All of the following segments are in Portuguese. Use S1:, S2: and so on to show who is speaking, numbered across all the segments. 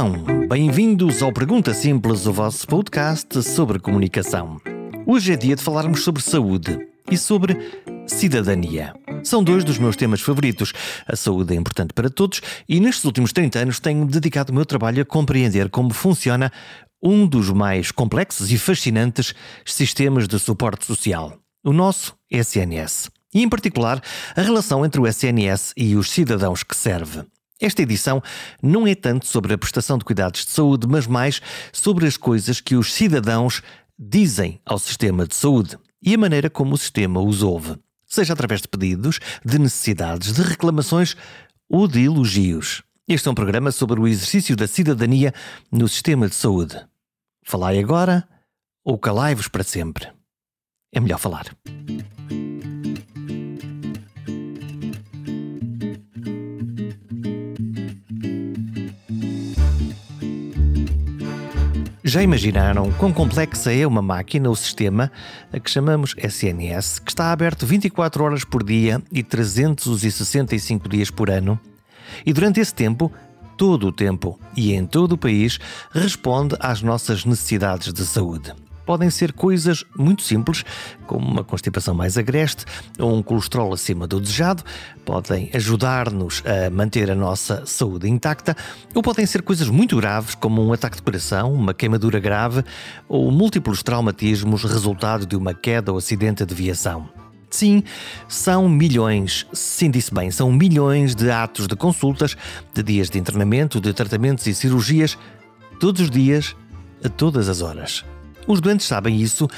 S1: Vivam! Bem-vindos ao Pergunta Simples, o vosso podcast sobre comunicação. Hoje é dia de falarmos sobre saúde e sobre cidadania. São dois dos meus temas favoritos. A saúde é importante para todos e nestes últimos 30 anos tenho dedicado o meu trabalho a compreender como funciona um dos mais complexos e fascinantes sistemas de suporte social, o nosso SNS. E, em particular, a relação entre o SNS e os cidadãos que serve. Esta edição não é tanto sobre a prestação de cuidados de saúde, mas mais sobre as coisas que os cidadãos dizem ao sistema de saúde e a maneira como o sistema os ouve, seja através de pedidos, de necessidades, de reclamações ou de elogios. Este é um programa sobre o exercício da cidadania no sistema de saúde. Falai agora ou calai-vos para sempre. É melhor falar. Já imaginaram quão complexa é uma máquina ou sistema, a que chamamos SNS, que está aberto 24 horas por dia e 365 dias por ano? E durante esse tempo, todo o tempo e em todo o país, responde às nossas necessidades de saúde podem ser coisas muito simples, como uma constipação mais agreste ou um colesterol acima do desejado, podem ajudar-nos a manter a nossa saúde intacta, ou podem ser coisas muito graves, como um ataque de coração, uma queimadura grave ou múltiplos traumatismos resultado de uma queda ou acidente de viação. Sim, são milhões, sim disse bem, são milhões de atos de consultas, de dias de internamento, de tratamentos e cirurgias, todos os dias, a todas as horas. Os doentes sabem isso,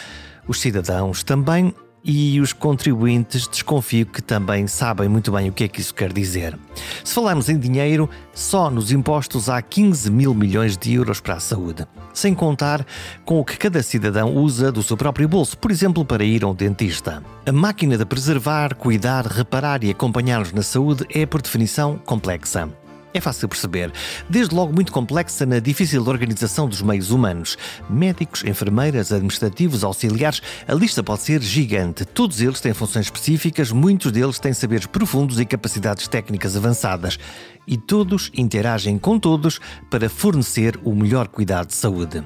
S1: os cidadãos também e os contribuintes desconfio que também sabem muito bem o que é que isso quer dizer. Se falarmos em dinheiro, só nos impostos há 15 mil milhões de euros para a saúde, sem contar com o que cada cidadão usa do seu próprio bolso, por exemplo, para ir a um dentista. A máquina de preservar, cuidar, reparar e acompanhar-nos na saúde é, por definição, complexa. É fácil perceber, desde logo muito complexa na difícil organização dos meios humanos. Médicos, enfermeiras, administrativos, auxiliares, a lista pode ser gigante. Todos eles têm funções específicas, muitos deles têm saberes profundos e capacidades técnicas avançadas. E todos interagem com todos para fornecer o melhor cuidado de saúde.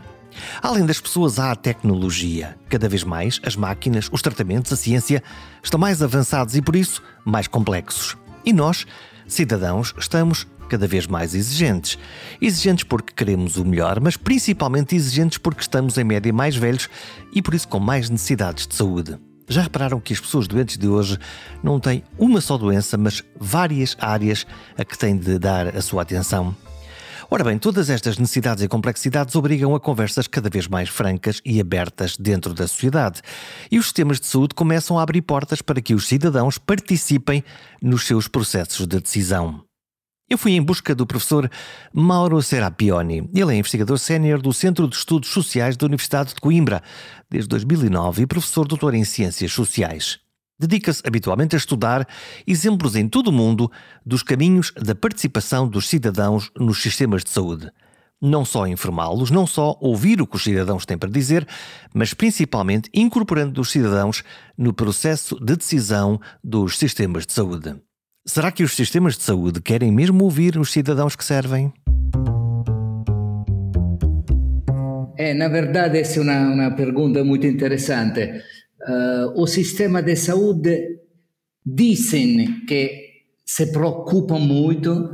S1: Além das pessoas, há a tecnologia. Cada vez mais, as máquinas, os tratamentos, a ciência estão mais avançados e, por isso, mais complexos. E nós, cidadãos, estamos cada vez mais exigentes. Exigentes porque queremos o melhor, mas principalmente exigentes porque estamos em média mais velhos e por isso com mais necessidades de saúde. Já repararam que as pessoas doentes de hoje não têm uma só doença, mas várias áreas a que têm de dar a sua atenção? Ora bem, todas estas necessidades e complexidades obrigam a conversas cada vez mais francas e abertas dentro da sociedade. E os sistemas de saúde começam a abrir portas para que os cidadãos participem nos seus processos de decisão. Eu fui em busca do professor Mauro Serapioni. Ele é investigador sénior do Centro de Estudos Sociais da Universidade de Coimbra, desde 2009 e professor doutor em Ciências Sociais. Dedica-se habitualmente a estudar exemplos em todo o mundo dos caminhos da participação dos cidadãos nos sistemas de saúde. Não só informá-los, não só ouvir o que os cidadãos têm para dizer, mas principalmente incorporando os cidadãos no processo de decisão dos sistemas de saúde. Será que os sistemas de saúde querem mesmo ouvir os cidadãos que servem?
S2: É, na verdade, essa é uma, uma pergunta muito interessante. Uh, o sistema de saúde dizem que se preocupam muito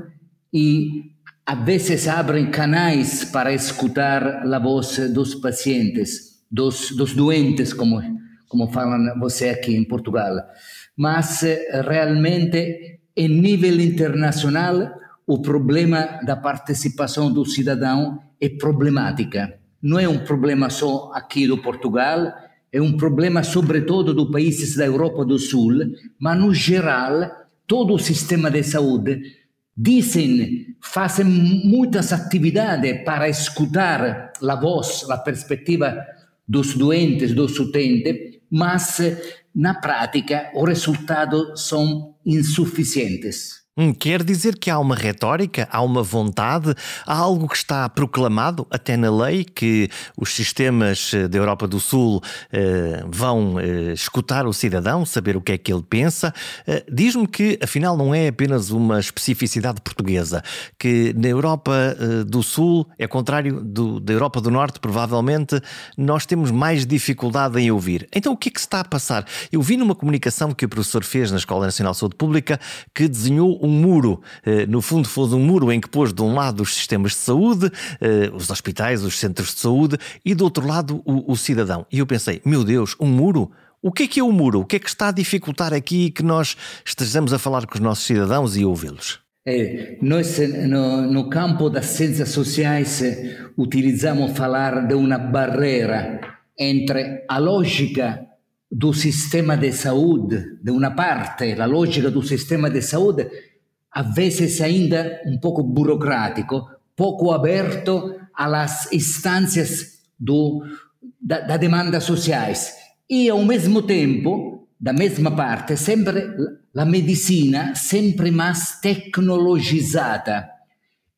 S2: e a vezes abrem canais para escutar a voz dos pacientes, dos, dos doentes, como, como falam você aqui em Portugal. Mas realmente em nível internacional, o problema da participação do cidadão é problemática. Não é um problema só aqui do Portugal, é um problema sobretudo dos países da Europa do Sul, mas no geral, todo o sistema de saúde dizem, fazem muitas atividades para escutar a voz, a perspectiva dos doentes, dos utentes, mas na prática os resultados são insuficientes.
S1: Hum, quer dizer que há uma retórica, há uma vontade, há algo que está proclamado até na lei que os sistemas eh, da Europa do Sul eh, vão eh, escutar o cidadão, saber o que é que ele pensa. Eh, Diz-me que afinal não é apenas uma especificidade portuguesa, que na Europa eh, do Sul, é contrário do, da Europa do Norte, provavelmente nós temos mais dificuldade em ouvir. Então o que é que se está a passar? Eu vi numa comunicação que o professor fez na Escola Nacional de Saúde Pública que desenhou um muro. Eh, no fundo, foi um muro em que pôs de um lado os sistemas de saúde, eh, os hospitais, os centros de saúde, e do outro lado o, o cidadão. E eu pensei, meu Deus, um muro? O que é que é o muro? O que é que está a dificultar aqui que nós estejamos a falar com os nossos cidadãos e ouvi-los?
S2: É, nós, no, no, campo das ciências sociais, utilizamos falar de uma barreira entre a lógica do sistema de saúde, de uma parte, a lógica do sistema de saúde, a vezes ainda um pouco burocrático, pouco aberto às instâncias do, da, da demanda sociais. E, ao mesmo tempo, da mesma parte, sempre a medicina sempre mais tecnologizada.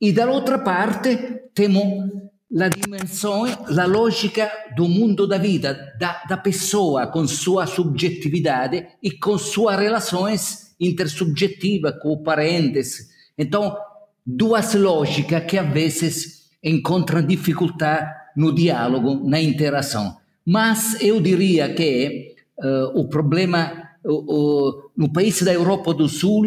S2: E dall'altra parte temos a dimensão, a lógica do mundo da vida, da, da pessoa com sua subjetividade e com suas relações intersubjetiva com parentes. Então, duas lógicas que às vezes encontram dificuldade no diálogo, na interação. Mas eu diria que uh, o problema uh, uh, no país da Europa do Sul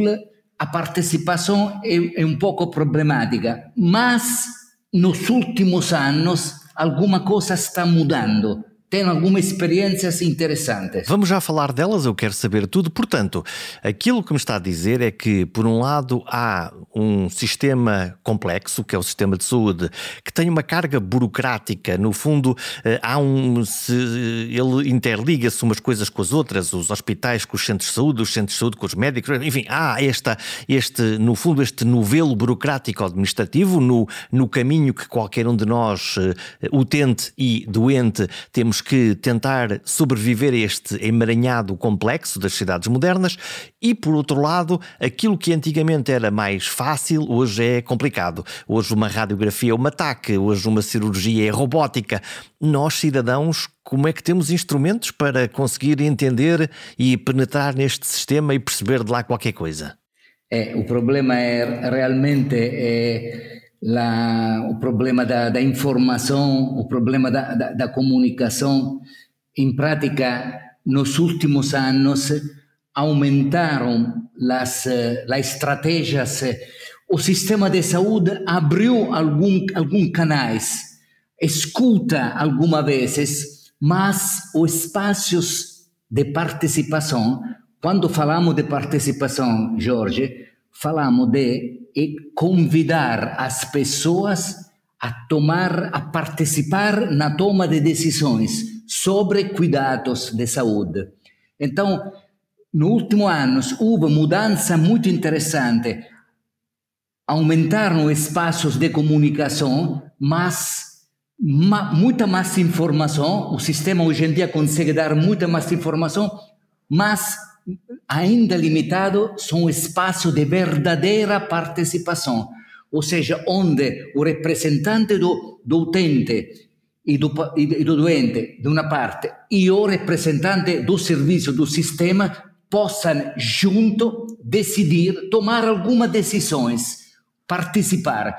S2: a participação é, é um pouco problemática, mas nos últimos anos alguma coisa está mudando tem algumas experiências interessantes.
S1: Vamos já falar delas, eu quero saber tudo. Portanto, aquilo que me está a dizer é que, por um lado, há um sistema complexo, que é o sistema de saúde, que tem uma carga burocrática. No fundo, eh, há um. Se, ele interliga-se umas coisas com as outras, os hospitais com os centros de saúde, os centros de saúde com os médicos, enfim, há esta, este, no fundo, este novelo burocrático administrativo no, no caminho que qualquer um de nós, eh, utente e doente, temos temos que tentar sobreviver a este emaranhado complexo das cidades modernas e, por outro lado, aquilo que antigamente era mais fácil, hoje é complicado. Hoje uma radiografia é um ataque, hoje uma cirurgia é robótica. Nós, cidadãos, como é que temos instrumentos para conseguir entender e penetrar neste sistema e perceber de lá qualquer coisa?
S2: É, o problema é realmente é la, o problema da, da, informação, o problema da, da, da, comunicação. Em prática, nos últimos anos, aumentaram as, as estratégias. O sistema de saúde abriu algum, alguns canais, escuta algumas vezes, mas os espaços de participação, quando falamos de participação, Jorge, falamos de convidar as pessoas a tomar, a participar na toma de decisões sobre cuidados de saúde. Então, no último anos houve mudança muito interessante. Aumentaram espaços de comunicação, mas ma, muita mais informação. O sistema hoje em dia consegue dar muita mais informação, mas ainda limitado são espaços de verdadeira participação, ou seja, onde o representante do, do utente e do, e do doente, de uma parte, e o representante do serviço, do sistema, possam junto decidir, tomar algumas decisões, participar.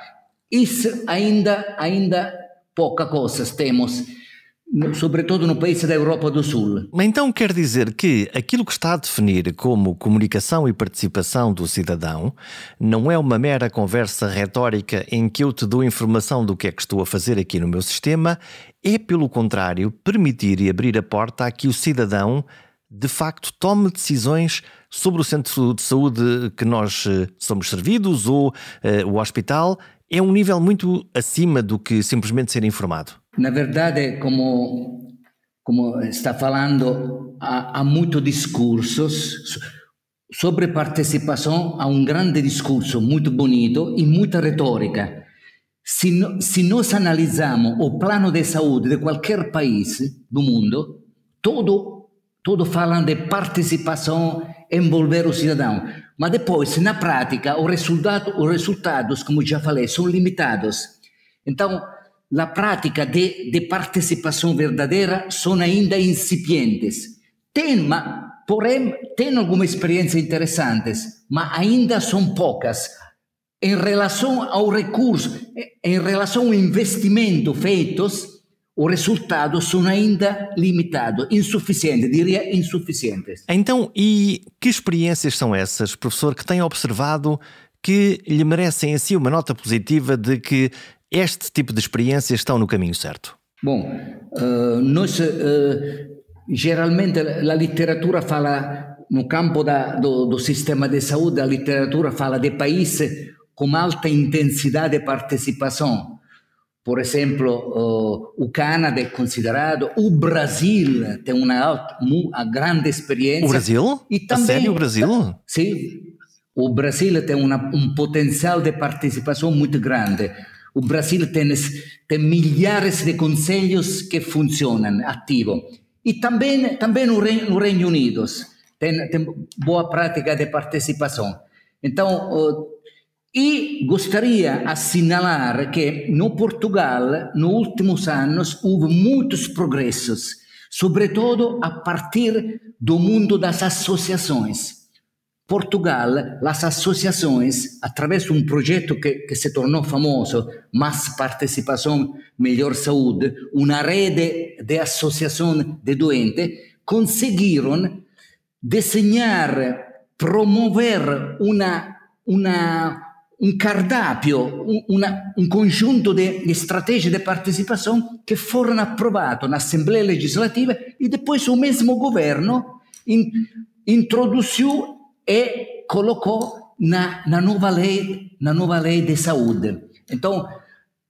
S2: Isso ainda, ainda pouca coisas temos sobretudo no país da Europa do Sul.
S1: Então quer dizer que aquilo que está a definir como comunicação e participação do cidadão não é uma mera conversa retórica em que eu te dou informação do que é que estou a fazer aqui no meu sistema, é pelo contrário permitir e abrir a porta a que o cidadão de facto tome decisões sobre o centro de saúde que nós eh, somos servidos ou uh, o hospital é um nível muito acima do que simplesmente ser informado.
S2: Na verdade, como, como está falando, há, há muitos discursos sobre participação, há um grande discurso muito bonito e muita retórica. Se, se nós analisamos o plano de saúde de qualquer país do mundo, todo tudo falando de participação, envolver o cidadão. Mas depois, na prática, os resultados, os resultados como já falei, são limitados. Então, a prática de, de participação verdadeira são ainda incipientes. Tem, mas, porém, tem algumas experiências interessantes, mas ainda são poucas. Em relação ao recurso, em relação ao investimento feitos, os resultados são ainda limitados, insuficientes, diria insuficientes.
S1: Então, e que experiências são essas, professor, que tem observado que lhe merecem assim uma nota positiva de que este tipo de experiências estão no caminho certo?
S2: Bom, uh, nós uh, geralmente a literatura fala no campo da, do, do, sistema de saúde, a literatura fala de países com alta intensidade de participação por exemplo, uh, o Canadá é considerado, o Brasil tem uma, alta, uma grande experiência.
S1: O Brasil?
S2: E também,
S1: A sério, o Brasil?
S2: Sim, o Brasil tem uma, um potencial de participação muito grande. O Brasil tem, tem milhares de conselhos que funcionam ativo. E também, também no, Reino, no Reino Unido tem, tem boa prática de participação. Então, e gostaria de assinalar que no Portugal, nos últimos anos, houve muitos progressos, sobretudo a partir do mundo das associações. Portugal, as associações, através de um projeto que, que se tornou famoso, Mais Participação, Melhor Saúde, uma rede de associação de doentes, conseguiram desenhar, promover uma, uma un cardápio, una, un conjunto di strategie di partecipazione che furono approvate in assemblea legislativa e poi il mesmo governo in, introdusse e collocò una, una, nuova lei, una nuova lei di salute. Então,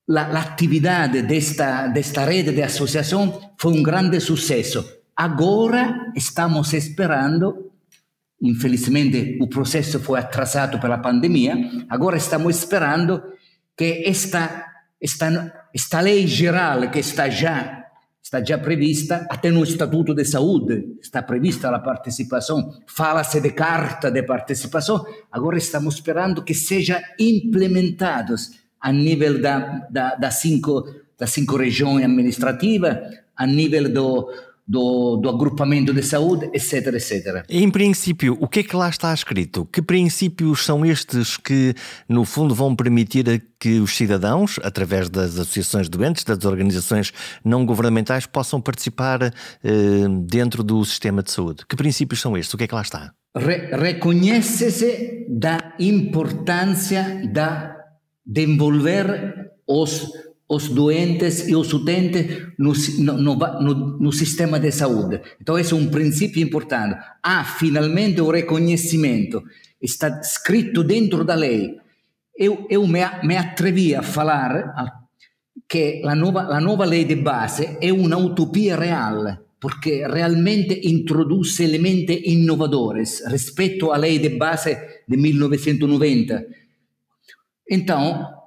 S2: l'attività di questa rete di associazione fu un grande successo. Agora stiamo sperando Infelizmente o processo foi atrasado pela pandemia. Agora estamos esperando que esta, esta, esta lei geral que está já está já prevista, até no Estatuto de Saúde está prevista a participação, fala-se de carta de participação, agora estamos esperando que seja implementados a nível da, da, das, cinco, das cinco regiões administrativas, a nível do, do, do agrupamento de saúde, etc, etc.
S1: Em princípio, o que é que lá está escrito? Que princípios são estes que, no fundo, vão permitir que os cidadãos, através das associações doentes, das organizações não governamentais, possam participar eh, dentro do sistema de saúde? Que princípios são estes? O que é que lá está?
S2: Re Reconhece-se da importância da, de envolver os os doentes e os utentes no, no, no, no, sistema de saúde. Então, esse é um princípio importante. Há, finalmente, o reconhecimento. Está escrito dentro da lei. Eu, eu me, me atrevi a falar que a nova, a nova lei de base é uma utopia real, porque realmente introduz elementos inovadores rispetto à lei de base de 1990. Então,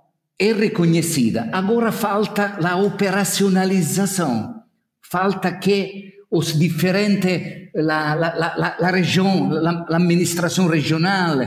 S2: é reconhecida. Agora falta a operacionalização. Falta que os diferentes, la, la, la, la região, l'amministração regional,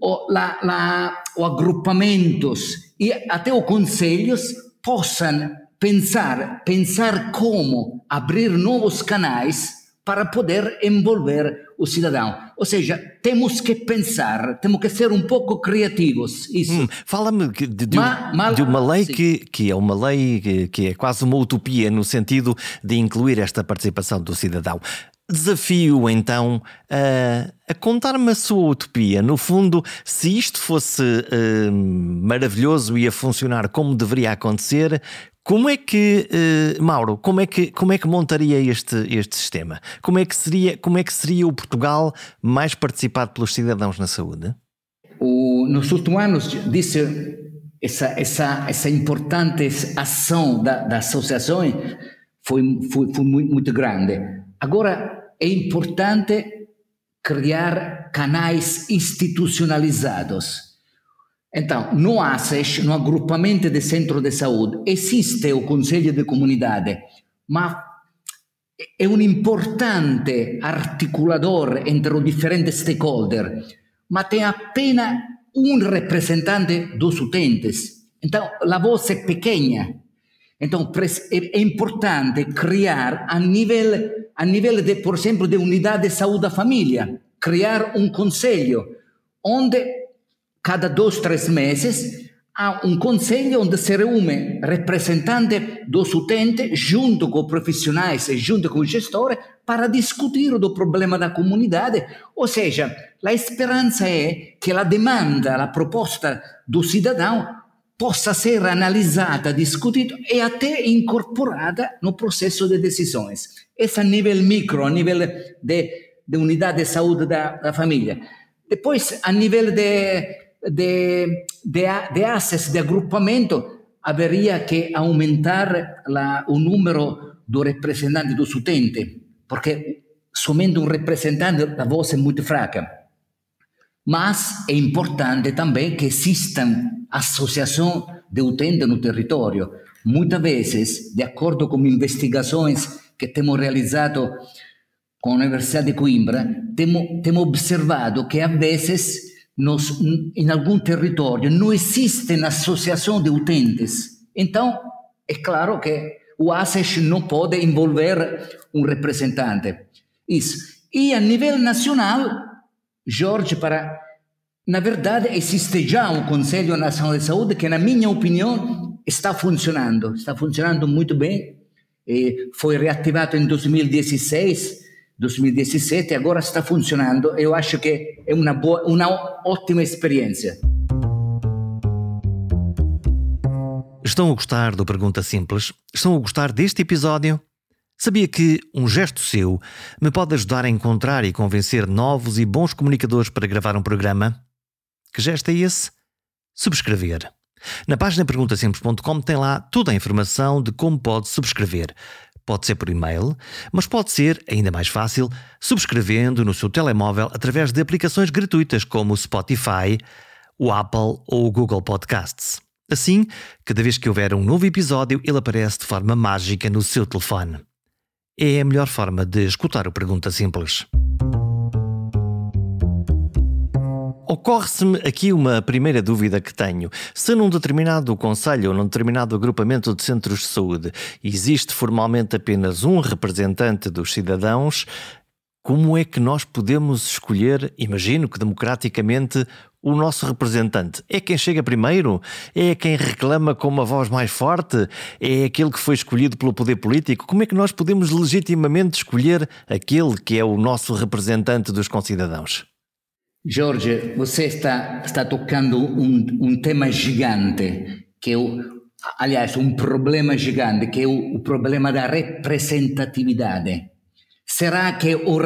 S2: o, la, la, o agrupamentos e até os conselhos possam pensar, pensar como abrir novos canais para poder envolver o cidadão. Ou seja, temos que pensar, temos que ser um pouco criativos. Isso. Hum,
S1: Fala-me de, de, de, uma lei que, que é uma lei que, que é quase uma utopia no sentido de incluir esta participação do cidadão. Desafio então a, a contar-me a sua utopia. No fundo, se isto fosse uh, maravilhoso e a funcionar como deveria acontecer, como é que, uh, Mauro, como é que, como é que montaria este, este sistema? Como é, que seria, como é que seria o Portugal mais participado pelos cidadãos na saúde?
S2: O, nos últimos anos, disse essa, essa, essa importante ação da, da associação foi, foi, foi muito grande. Agora, é importante criar canais institucionalizados então, no ASES, no agrupamento de centro de saúde, existe o conselho de comunidade, mas è un importante articulador entre os diferentes stakeholder, ma tem apenas um representante dos utentes. Então, a voz é pequena. Então, é importante criar a nível, a nível de, por exemplo, de unidade de saúde da família, criar um conselho onde cada dois, três meses há um conselho onde se reúne representante dos utentes junto com profissionais e junto com o gestor para discutir o problema da comunidade. Ou seja, a esperança é que a demanda, a proposta do cidadão possa ser analisada, discutida e até incorporada no processo de decisões. Esse a nível micro, a nível de, de unidade de saúde da, da família. Depois, a nível de de, de, de access, de agrupamento, haveria que aumentar la, o número do representante dos utentes, porque somente um representante a voz é muito fraca. Mas é importante também que existam associações de utentes no território. Muitas vezes, de acordo com investigações que temos realizado com a Universidade de Coimbra, temos, observado que, às vezes, nos, em algum território não existe associação de utentes. Então, é claro que o ASES não pode envolver um representante. Isso. E a nível nacional, Jorge, para na verdade, existe já um Conselho Nacional de Saúde que, na minha opinião, está funcionando. Está funcionando muito bem. E foi reativado em 2016 2017 agora está funcionando. Eu acho que é uma, ótima experiência.
S1: Estão a gostar do Pergunta Simples? Estão a gostar deste episódio? Sabia que um gesto seu me pode ajudar a encontrar e convencer novos e bons comunicadores para gravar um programa? Que gesto é esse? Subscrever. Na página perguntasimples.com tem lá toda a informação de como pode subscrever. Pode ser por e-mail, mas pode ser, ainda mais fácil, subscrevendo no seu telemóvel através de aplicações gratuitas como o Spotify, o Apple ou o Google Podcasts. Assim, cada vez que houver um novo episódio, ele aparece de forma mágica no seu telefone. É a melhor forma de escutar o Pergunta Simples. Ocorre-se-me aqui uma primeira dúvida que tenho. Se num determinado conselho ou num determinado agrupamento de centros de saúde existe formalmente apenas um representante dos cidadãos, como é que nós podemos escolher, imagino que democraticamente, o nosso representante? É quem chega primeiro? É quem reclama com uma voz mais forte? É aquele que foi escolhido pelo poder político? Como é que nós podemos legitimamente escolher aquele que é o nosso representante dos concidadãos?
S2: Jorge, você está, está tocando um, um tema gigante, que é o, aliás, um problema gigante, que é o, o problema da representatividade. Será que o,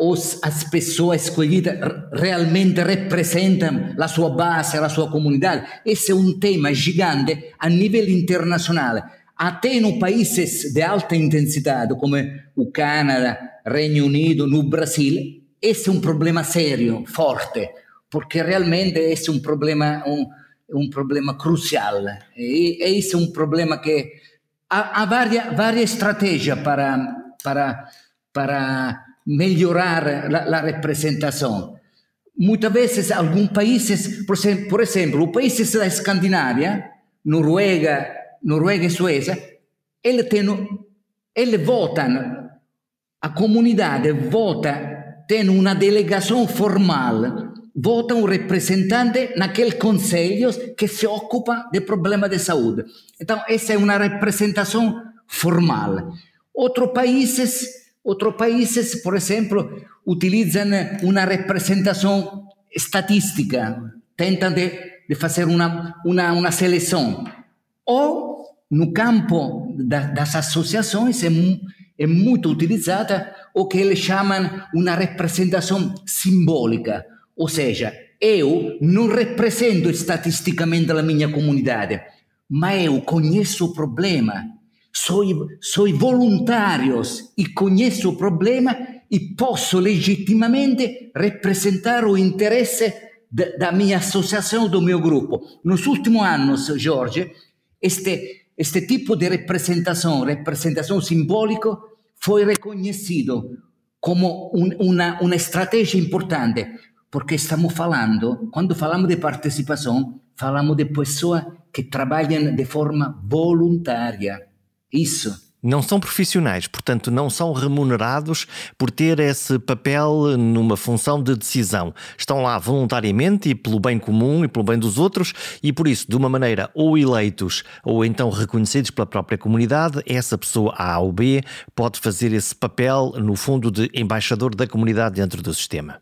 S2: os, as pessoas escolhidas realmente representam a sua base, a sua comunidade? Esse é um tema gigante a nível internacional. Até no países de alta intensidade, como o Canadá, Reino Unido, no Brasil, esse é um problema sério, forte, porque realmente esse é um problema, um, um problema crucial. E, e esse é um problema que há, há várias, várias estratégias para, para, para melhorar a representação. Muitas vezes, alguns países, por exemplo, por exemplo, países da Escandinávia, Noruega, Noruega e Suécia, eles, têm, eles votam, a comunidade vota tem uma delegação formal, vota um representante naquele conselho que se ocupa de problema de saúde. Então, essa é uma representação formal. Outros países, outros países, por exemplo, utilizam uma representação estatística, tentam de, de fazer uma, uma, uma seleção. Ou, no campo da, das associações, é, é muito utilizada o que eles chamam uma representação simbólica, ou seja, eu não represento estatisticamente a minha comunidade, mas eu conheço o problema, sou, sou voluntário e conheço o problema e posso legitimamente representar o interesse da minha associação, do meu grupo. Nos últimos anos, Jorge, este, este tipo de representação, representação simbólica, foi reconhecido como um, uma, uma estratégia importante, porque estamos falando, quando falamos de participação, falamos de pessoas que trabalham de forma voluntária. Isso
S1: não são profissionais, portanto, não são remunerados por ter esse papel numa função de decisão. Estão lá voluntariamente e pelo bem comum e pelo bem dos outros, e por isso, de uma maneira ou eleitos ou então reconhecidos pela própria comunidade, essa pessoa A ou B pode fazer esse papel, no fundo, de embaixador da comunidade dentro do sistema.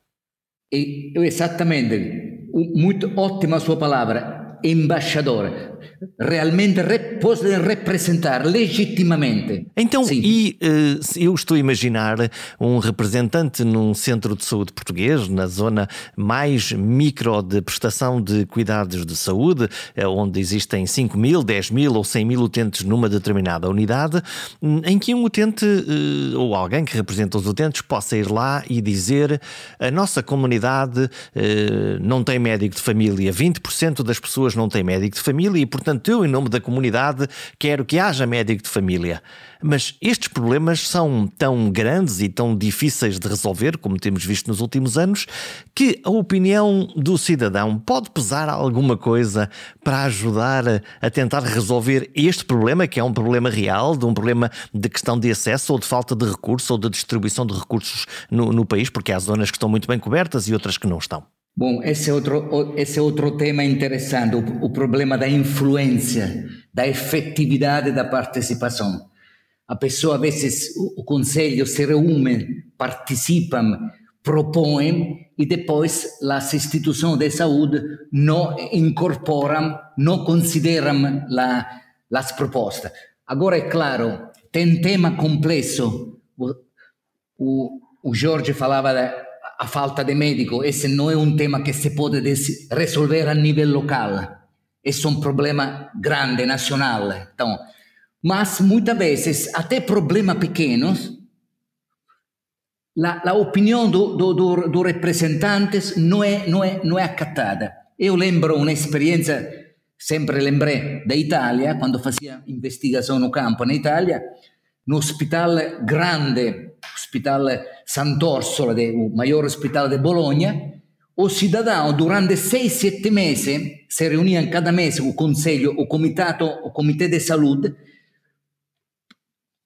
S2: Exatamente, muito ótima a sua palavra, embaixador realmente rep podem representar legitimamente.
S1: Então, Sim. e uh, eu estou a imaginar um representante num centro de saúde português, na zona mais micro de prestação de cuidados de saúde, eh, onde existem 5 mil, 10 mil ou 100 mil utentes numa determinada unidade, em que um utente uh, ou alguém que representa os utentes possa ir lá e dizer a nossa comunidade uh, não tem médico de família, 20% das pessoas não têm médico de família e, portanto, eu, em nome da comunidade, quero que haja médico de família. Mas estes problemas são tão grandes e tão difíceis de resolver, como temos visto nos últimos anos, que a opinião do cidadão pode pesar alguma coisa para ajudar a tentar resolver este problema, que é um problema real, de um problema de questão de acesso ou de falta de recursos ou de distribuição de recursos no, no país, porque há zonas que estão muito bem cobertas e outras que não estão.
S2: Bom, esse é outro, esse é outro tema interessante, o, o problema da influência, da efetividade da participação. A pessoa, às vezes, o, o conselho se reúne, participam, propõem e depois as instituições de saúde não incorporam, não consideram la, as propostas. Agora, é claro, tem tema complexo. O, o, Jorge falava da a falta de médico, esse não é um tema que se pode resolver a nível local. Esse é um problema grande, nacional. Então, mas muitas vezes, até problemas pequenos, a, a opinião do, do, do, do representante não é, não, é, não é acatada. Eu lembro uma experiência, sempre lembrei da Itália, quando fazia investigação no campo na Itália, no hospital grande, hospital Sant'Orsola, o maior hospital de Bologna, o cidadão durante seis, sete meses se reuniam cada mês o conselho, o comitato, o comitê de saúde,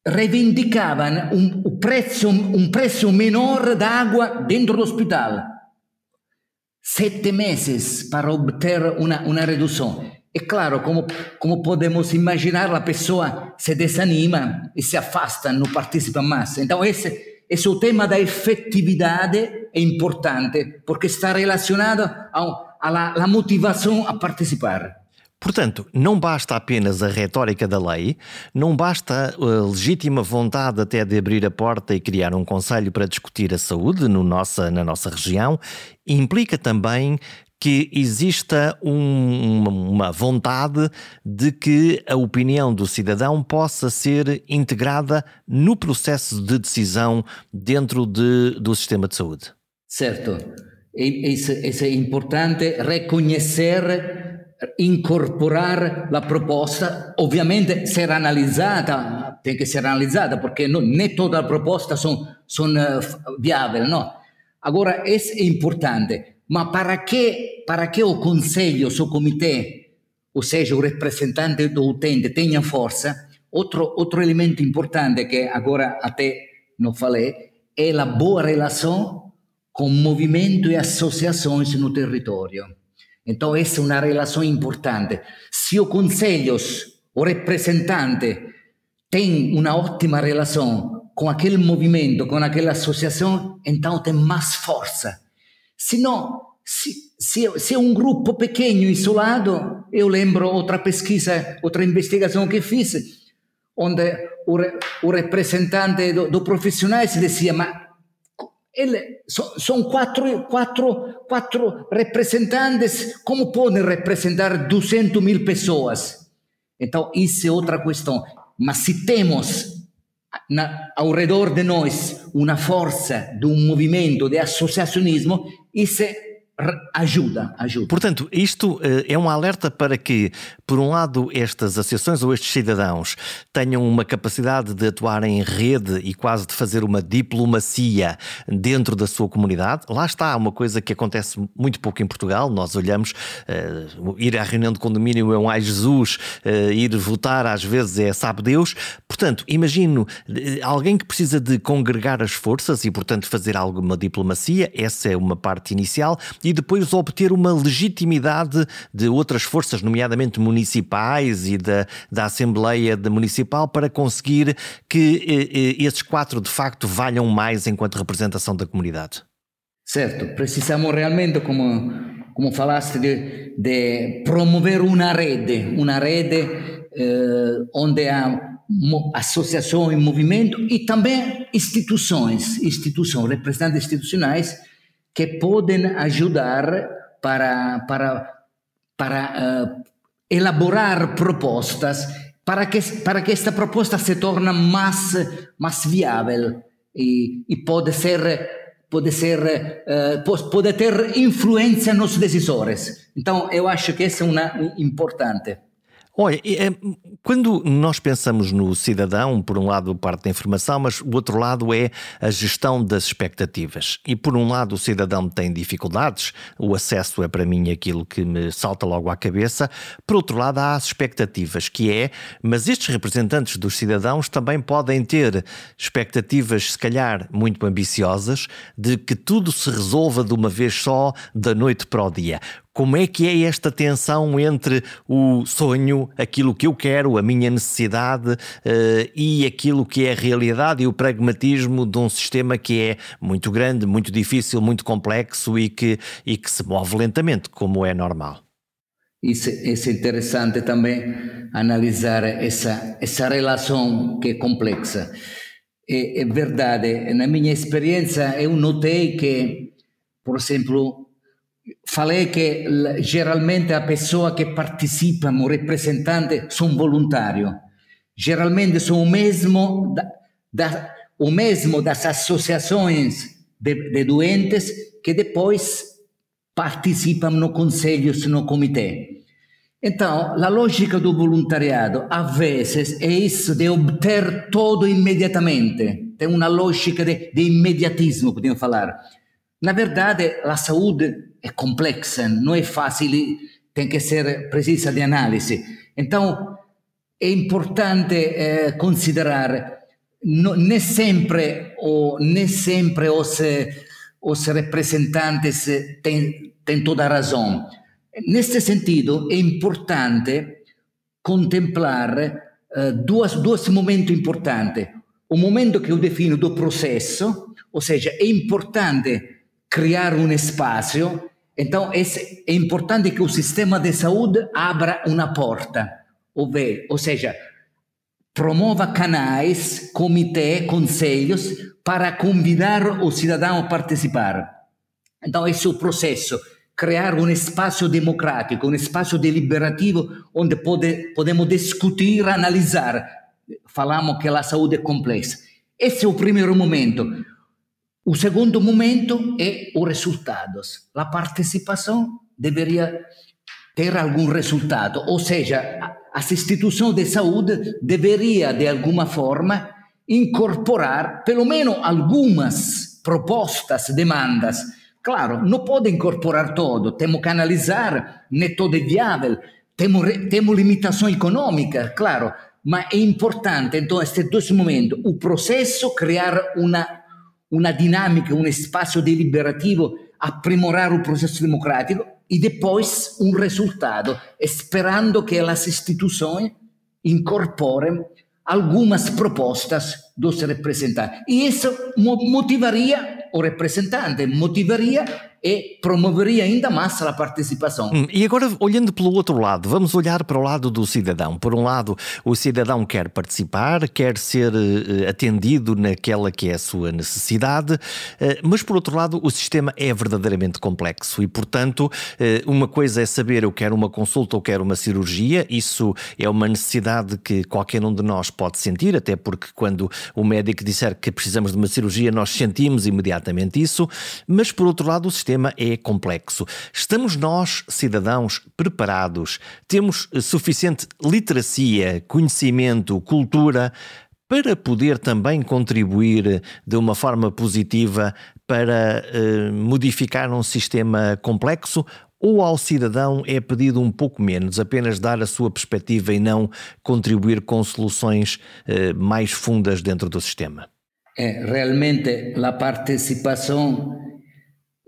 S2: reivindicavam um, um, preço, um preço menor d'água dentro do hospital. Sete meses para obter uma, uma redução. É claro, como, como podemos imaginar, a pessoa se desanima e se afasta, não participa mais. Então, esse, esse é o tema da efetividade é importante, porque está relacionado à motivação a participar.
S1: Portanto, não basta apenas a retórica da lei, não basta a legítima vontade até de abrir a porta e criar um conselho para discutir a saúde no nossa, na nossa região, implica também que exista um, uma vontade de que a opinião do cidadão possa ser integrada no processo de decisão dentro de, do sistema de saúde.
S2: Certo. Isso, é importante reconhecer, incorporar a proposta, obviamente ser analisada, tem que ser analisada, porque não, nem toda a proposta são, são eh, viáveis, não. Agora, isso é importante. Ma para que, para que o conselho, o comitê, ou seja, o representante do utente tenha força, outro, outro elemento importante que agora até não falei, é a boa relação com movimento e associações no território. Então, essa é uma relação importante. Se o conselho, o representante, tem uma ótima relação com aquele movimento, com aquela associação, então tem mais força se não, se, se, se é um grupo pequeno, isolado, eu lembro outra pesquisa, outra investigação que fiz, onde o, o representante do, do profissional se dizia, mas ele, so, são quatro, quatro, quatro representantes, como podem representar 200 mil pessoas? Então, isso é outra questão. Mas se temos na, ao redor de nós uma força de um movimento de associacionismo, isso ajuda, ajuda.
S1: Portanto, isto uh, é um alerta para que, por um lado, estas associações ou estes cidadãos tenham uma capacidade de atuar em rede e quase de fazer uma diplomacia dentro da sua comunidade. Lá está uma coisa que acontece muito pouco em Portugal. Nós olhamos uh, ir à reunião de condomínio é um ai Jesus, uh, ir votar às vezes é sabe Deus. Portanto, imagino alguém que precisa de congregar as forças e, portanto, fazer alguma diplomacia. Essa é uma parte inicial e depois obter uma legitimidade de outras forças, nomeadamente municipais e da, da Assembleia Municipal, para conseguir que eh, eh, esses quatro de facto valham mais enquanto representação da comunidade.
S2: Certo, precisamos realmente, como, como falaste, de, de promover uma rede, uma rede eh, onde há associações, movimento e também instituições, instituições, representantes institucionais que podem ajudar para, para, para uh, elaborar propostas para que, para que esta proposta se torne mais, mais viável e, e pode ser pode ser uh, pode ter influência nos decisores. Então eu acho que isso é uma importante.
S1: Olha, é, quando nós pensamos no cidadão, por um lado parte da informação, mas o outro lado é a gestão das expectativas. E por um lado o cidadão tem dificuldades, o acesso é para mim aquilo que me salta logo à cabeça. Por outro lado há as expectativas, que é, mas estes representantes dos cidadãos também podem ter expectativas, se calhar, muito ambiciosas, de que tudo se resolva de uma vez só, da noite para o dia. Como é que é esta tensão entre o sonho, aquilo que eu quero, a minha necessidade uh, e aquilo que é a realidade e o pragmatismo de um sistema que é muito grande, muito difícil, muito complexo e que, e que se move lentamente, como é normal?
S2: Isso, isso é interessante também analisar essa, essa relação que é complexa. É, é verdade, na minha experiência eu notei que, por exemplo, falei que geralmente a pessoa que participa, o representante, são voluntários. Geralmente são o mesmo, da, da, o mesmo das associações de, de, doentes que depois participam no conselho, no comitê. Então, a lógica do voluntariado, às vezes, é isso de obter tudo imediatamente. Tem uma lógica de, de imediatismo, podemos falar. Na verdade, a saúde é complexa, não é fácil, tem que ser precisa de análise. Então, é importante eh, considerar no, nem sempre ou nem sempre os, os representantes têm, têm toda a razão. Neste sentido, é importante contemplar eh, dois, dois momentos importantes. O momento que eu defino do processo, ou seja, é importante criar um espaço então, é importante que o sistema de saúde abra uma porta, ou seja, promova canais, comitê, conselhos para convidar o cidadão a participar. Então, esse é o processo. Criar um espaço democrático, um espaço deliberativo onde pode, podemos discutir, analisar. Falamos que a saúde é complexa. Esse é o primeiro momento. O segundo momento é os resultados. A participação deveria ter algum resultado, ou seja, as instituições de saúde deveria de alguma forma incorporar pelo menos algumas propostas, demandas. Claro, não pode incorporar todo, temos que analisar, nem todo é viável, temos, temos limitação econômica, claro, mas é importante, então, estes dois momentos, o processo, criar uma uma dinâmica, um espaço deliberativo, aprimorar o processo democrático e depois um resultado, esperando que as instituições incorporem algumas propostas dos representantes. E isso motivaria o representante, motivaria e promoveria ainda mais a participação.
S1: Hum, e agora, olhando pelo outro lado, vamos olhar para o lado do cidadão. Por um lado, o cidadão quer participar, quer ser uh, atendido naquela que é a sua necessidade, uh, mas por outro lado, o sistema é verdadeiramente complexo e, portanto, uh, uma coisa é saber eu quero uma consulta ou quero uma cirurgia, isso é uma necessidade que qualquer um de nós pode sentir, até porque quando o médico disser que precisamos de uma cirurgia, nós sentimos imediatamente isso, mas por outro lado, o sistema sistema é complexo. Estamos nós, cidadãos, preparados? Temos suficiente literacia, conhecimento, cultura para poder também contribuir de uma forma positiva para eh, modificar um sistema complexo? Ou ao cidadão é pedido um pouco menos, apenas dar a sua perspectiva e não contribuir com soluções eh, mais fundas dentro do sistema?
S2: É, realmente a participação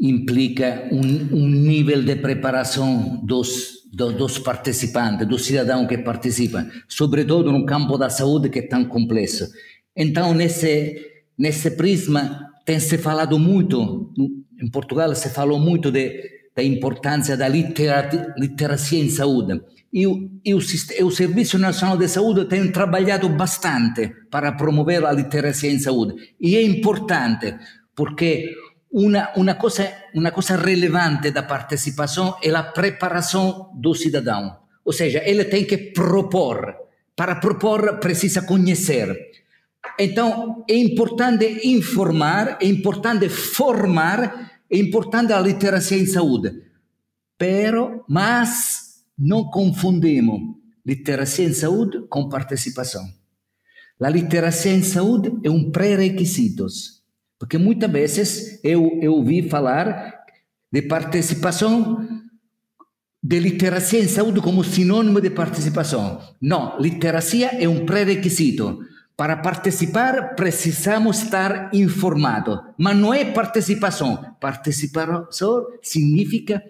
S2: implica um, um nível de preparação dos, do, dos participantes, dos cidadãos que participam, sobretudo no campo da saúde que é tão complexo. Então, nesse, nesse prisma, tem se falado muito, em Portugal se falou muito de, da importância da literacia em saúde. E o, e, o, e o Serviço Nacional de Saúde tem trabalhado bastante para promover a literacia em saúde. E é importante, porque uma, uma, coisa, uma coisa relevante da participação é a preparação do cidadão. Ou seja, ele tem que propor. Para propor, precisa conhecer. Então, é importante informar, é importante formar, é importante a literacia em saúde. Pero, mas não confundimos literacia em saúde com participação. A literacia em saúde é um pré-requisito, porque muitas vezes eu, eu ouvi falar de participação de literacia em saúde como sinônimo de participação. Não, literacia é um pré-requisito. Para participar, precisamos estar informados. Mas não é participação. Participação significa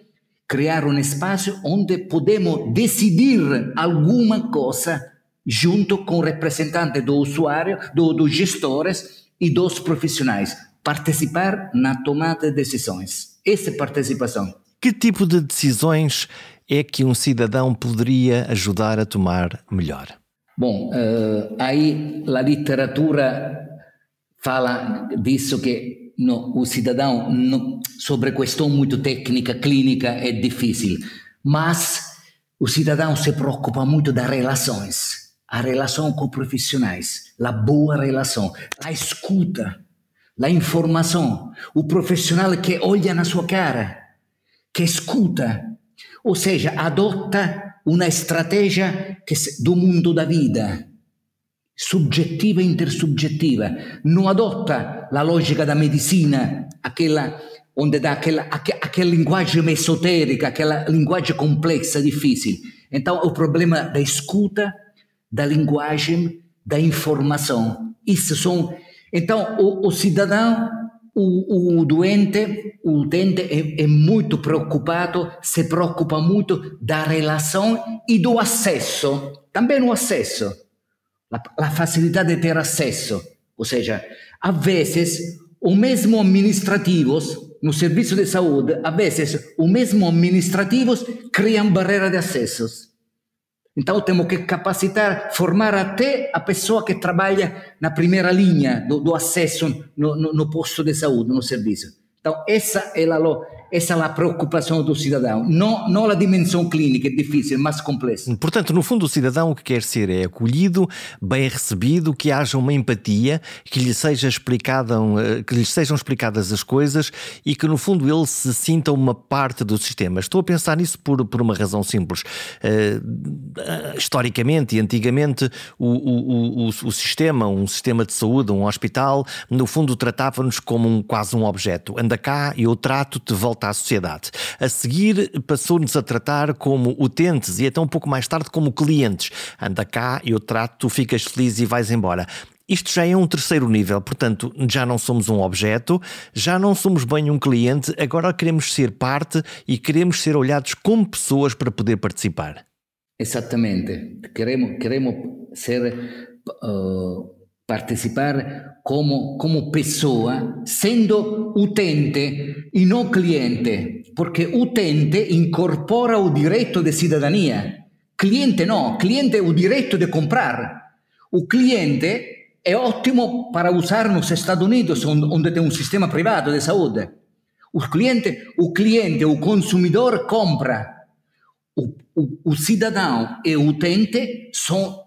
S2: criar um espaço onde podemos decidir alguma coisa junto com o representante do usuário, do, dos gestores e dos profissionais. Participar na tomada de decisões. Essa participação.
S1: Que tipo de decisões é que um cidadão poderia ajudar a tomar melhor?
S2: Bom, uh, aí a literatura fala disso que no, o cidadão no, sobre questão muito técnica, clínica, é difícil. Mas o cidadão se preocupa muito das relações, a relação com profissionais, a boa relação, a escuta, a informação, o profissional que olha na sua cara, que escuta, ou seja, adota uma estratégia que, do mundo da vida. Subjettiva e intersubjettiva, não adota a lógica da medicina, aquela onde dá aquela, aquela linguagem esotérica, aquela linguagem complexa, difícil. Então, o problema da escuta, da linguagem, da informação. Isso são. Então, o, o cidadão, o, o, doente, o utente é, é muito preocupado, se preocupa muito da relação e do acesso, também o acesso a, a facilidade de ter acesso. Ou seja, às vezes, o mesmo administrativos no serviço de saúde, às vezes, o mesmo administrativos criam barreira de acessos. Então temos que capacitar, formar até a pessoa que trabalha na primeira linha do, do acesso no, no, no, posto de saúde, no serviço. Então essa é a, essa é a preocupação do cidadão, não, não a dimensão clínica, é difícil, mas complexa.
S1: Portanto, no fundo, o cidadão o que quer ser é acolhido, bem recebido, que haja uma empatia, que lhe, seja explicada, eh, que lhe sejam explicadas as coisas e que, no fundo, ele se sinta uma parte do sistema. Estou a pensar nisso por, por uma razão simples. Uh, historicamente e antigamente, o, o, o, o sistema, um sistema de saúde, um hospital, no fundo, tratava-nos como um, quase um objeto. Anda cá, eu trato-te, volta à sociedade. A seguir, passou-nos a tratar como utentes e até um pouco mais tarde como clientes. Anda cá, eu trato, tu ficas feliz e vais embora. Isto já é um terceiro nível, portanto, já não somos um objeto, já não somos bem um cliente, agora queremos ser parte e queremos ser olhados como pessoas para poder participar.
S2: Exatamente. Queremos, queremos ser uh, participar como, como pessoa, sendo utente e não cliente, porque utente incorpora o direito de cidadania. Cliente não, cliente é o direito de comprar. O cliente é ótimo para usar nos Estados Unidos, onde tem um sistema privado de saúde. O cliente, o cliente, o consumidor compra. O, o, o cidadão e o utente são,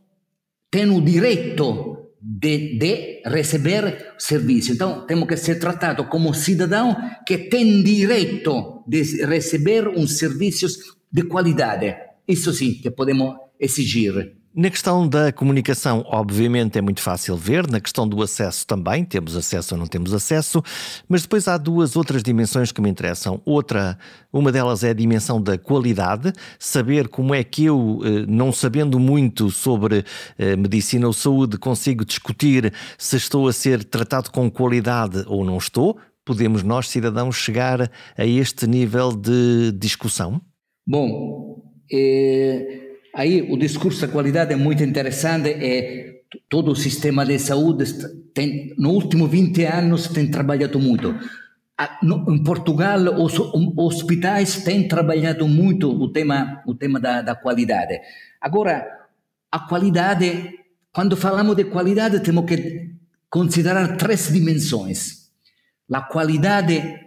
S2: têm o direito de, de receber serviço. Então, temos que ser tratados como cidadão que tem direito de receber uns serviços de qualidade. Isso sim que podemos exigir.
S1: Na questão da comunicação, obviamente é muito fácil ver, na questão do acesso também, temos acesso ou não temos acesso, mas depois há duas outras dimensões que me interessam. Outra, uma delas é a dimensão da qualidade, saber como é que eu, eh, não sabendo muito sobre eh, medicina ou saúde, consigo discutir se estou a ser tratado com qualidade ou não estou. Podemos nós, cidadãos, chegar a este nível de discussão?
S2: Bom, é Aí o discurso da qualidade é muito interessante e todo o sistema de saúde tem, no último 20 anos tem trabalhado muito. Em Portugal, os hospitais têm trabalhado muito o tema, o tema da, da qualidade. Agora, a qualidade, quando falamos de qualidade, temos que considerar três dimensões. A qualidade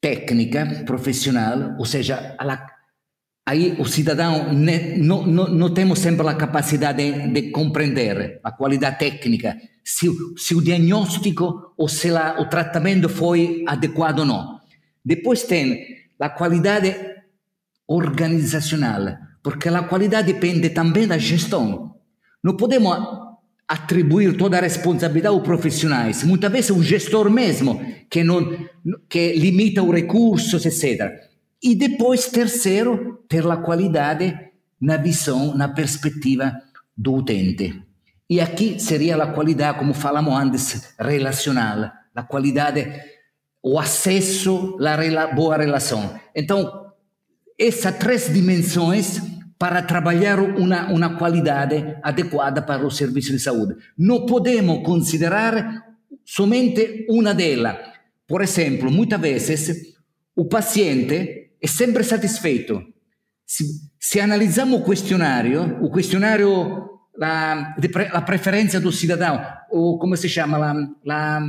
S2: técnica, profissional, ou seja, a aí o cidadão não, não, não temos sempre a capacidade de, de, compreender a qualidade técnica, se, se o diagnóstico ou se la, o tratamento foi adequado ou não. Depois tem a qualidade organizacional, porque a qualidade depende também da gestão. Não podemos atribuir toda a responsabilidade aos profissionais. Muitas vezes é o gestor mesmo que, não, que limita os recursos, etc. E depois, terceiro, ter a qualidade na visão, na perspectiva do utente. E aqui seria a qualidade, como falamos antes, relacional, a qualidade, o acesso, a boa relação. Então, essas três dimensões para trabalhar uma, uma qualidade adequada para o serviço de saúde. Não podemos considerar somente uma delas. Por exemplo, muitas vezes o paciente è sempre satisfeito. Se, analizziamo il questionario, il questionario, la, la preferenza del cittadino, o come si chiama, la, la,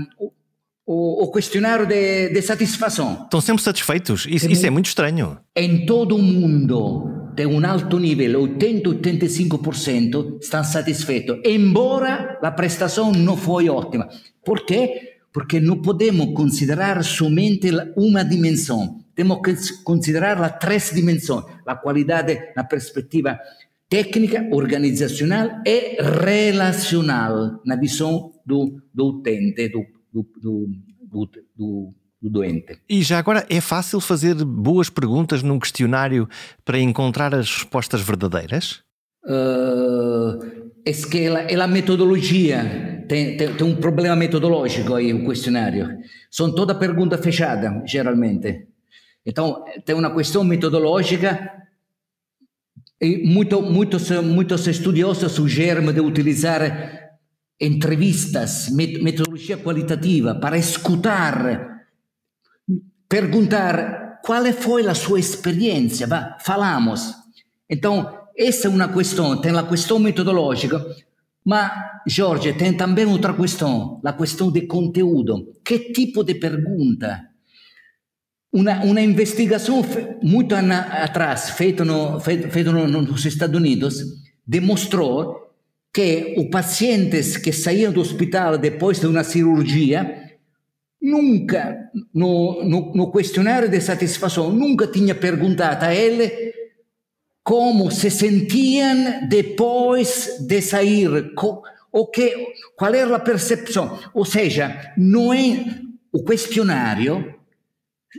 S2: o, o questionário de, de satisfação.
S1: Estão sempre satisfeitos? Isso, é, isso é muito estranho.
S2: Em todo o mundo tem um alto nível, 80-85% estão satisfeitos, embora a prestação não foi ótima. Por quê? Porque não podemos considerar somente uma dimensão. Temos que considerar as três dimensões: a qualidade na perspectiva técnica, organizacional e relacional, na visão do, do utente, do, do, do, do, do doente.
S1: E já agora é fácil fazer boas perguntas num questionário para encontrar as respostas verdadeiras?
S2: Uh, é que é a metodologia, tem, tem, tem, um problema metodológico aí o questionário. São toda pergunta fechada, geralmente. Então, tem uma questão metodológica e muito, muitos, muitos estudiosos sugerem de utilizar entrevistas, metodologia qualitativa para escutar, perguntar qual foi a sua experiência, va, falamos. Então, essa é uma questão, tem a questão metodológica, mas, Jorge, tem também outra questão, a questão de conteúdo. Que tipo de pergunta uma, uma investigação muito atrás, feita, no, feita no, nos Estados Unidos, demonstrou que os pacientes que saíam do hospital depois de uma cirurgia, nunca, no, no, no questionário de satisfação, nunca tinha perguntado a ele como se sentiam depois de sair, o que, qual era a percepção. Ou seja, não é o questionário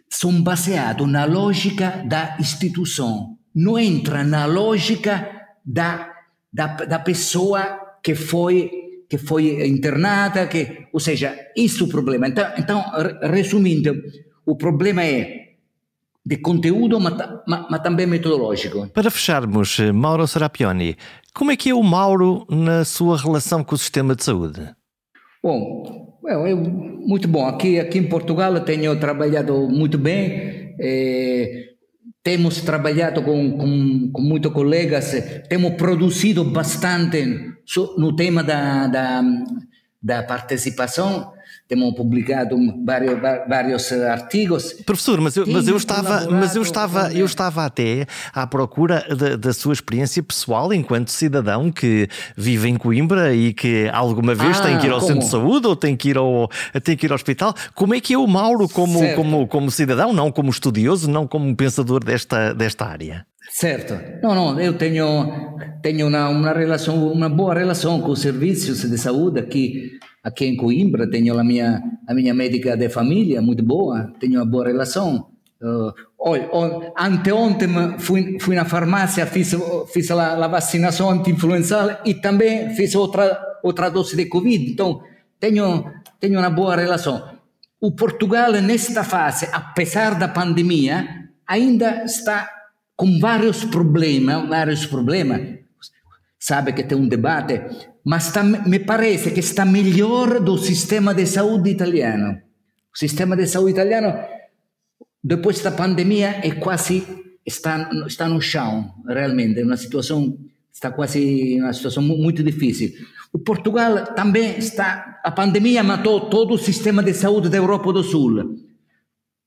S2: são baseados na lógica da instituição, não entra na lógica da, da, da pessoa que foi que foi internada, que, ou seja, isso é o problema. Então, então resumindo, o problema é de conteúdo, mas, mas, também metodológico.
S1: Para fecharmos, Mauro Serapioni, como é que é o Mauro na sua relação com o sistema de saúde?
S2: Bom, é muito bom. Aqui, aqui em Portugal tenho trabalhado muito bem. É, temos trabalhado com, com, com muitos colegas, temos produzido bastante no tema da, da, da participação. Temos publicado vários, vários artigos.
S1: Professor, mas eu, mas eu estava, mas eu estava, eu estava até à procura da, da, sua experiência pessoal enquanto cidadão que vive em Coimbra e que alguma vez ah, tem que ir ao como? centro de saúde ou tem que ir ao, tem que ir ao hospital. Como é que é o Mauro como, como, como cidadão, não como estudioso, não como pensador desta, desta área?
S2: Certo, no, no, eu tenho, tenho uma, uma, relação, uma boa relação com os serviços de saúde aqui, aqui em Coimbra. Tenho a minha, a minha médica de família muito boa, tenho uma boa relação. Uh, olha, anteontem fui, fui na farmácia, fiz, fiz a, a vacinação anti-influenzal e também fiz outra, outra dose de Covid. Então, tenho, tenho uma boa relação. O Portugal, nesta fase, apesar da pandemia, ainda está com vários problemas, vários problemas. Sabe que tem um debate, mas está, me parece que está melhor do sistema de saúde italiano. O sistema de saúde italiano, depois da pandemia, é quase está, está no chão, realmente, é uma situação está quase uma situação muito difícil. O Portugal também está, a pandemia matou todo o sistema de saúde da Europa do Sul.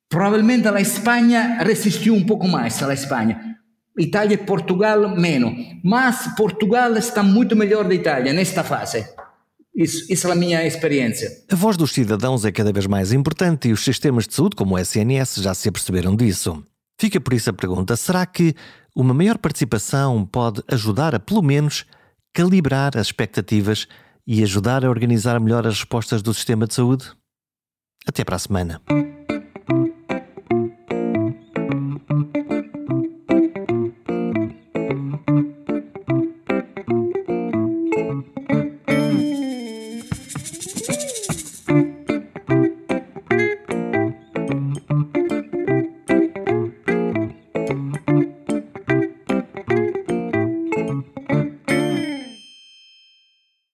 S2: Probabilmente a Espanha resistiu um pouco mais, a Espanha. Itália e Portugal menos. Mas Portugal está muito melhor da Itália nesta fase. Isso, isso é a minha experiência.
S1: A voz dos cidadãos é cada vez mais importante e os sistemas de saúde, como o SNS, já se aperceberam disso. Fica por isso a pergunta: será que uma maior participação pode ajudar a, pelo menos, calibrar as expectativas e ajudar a organizar melhor as respostas do sistema de saúde? Até para a semana.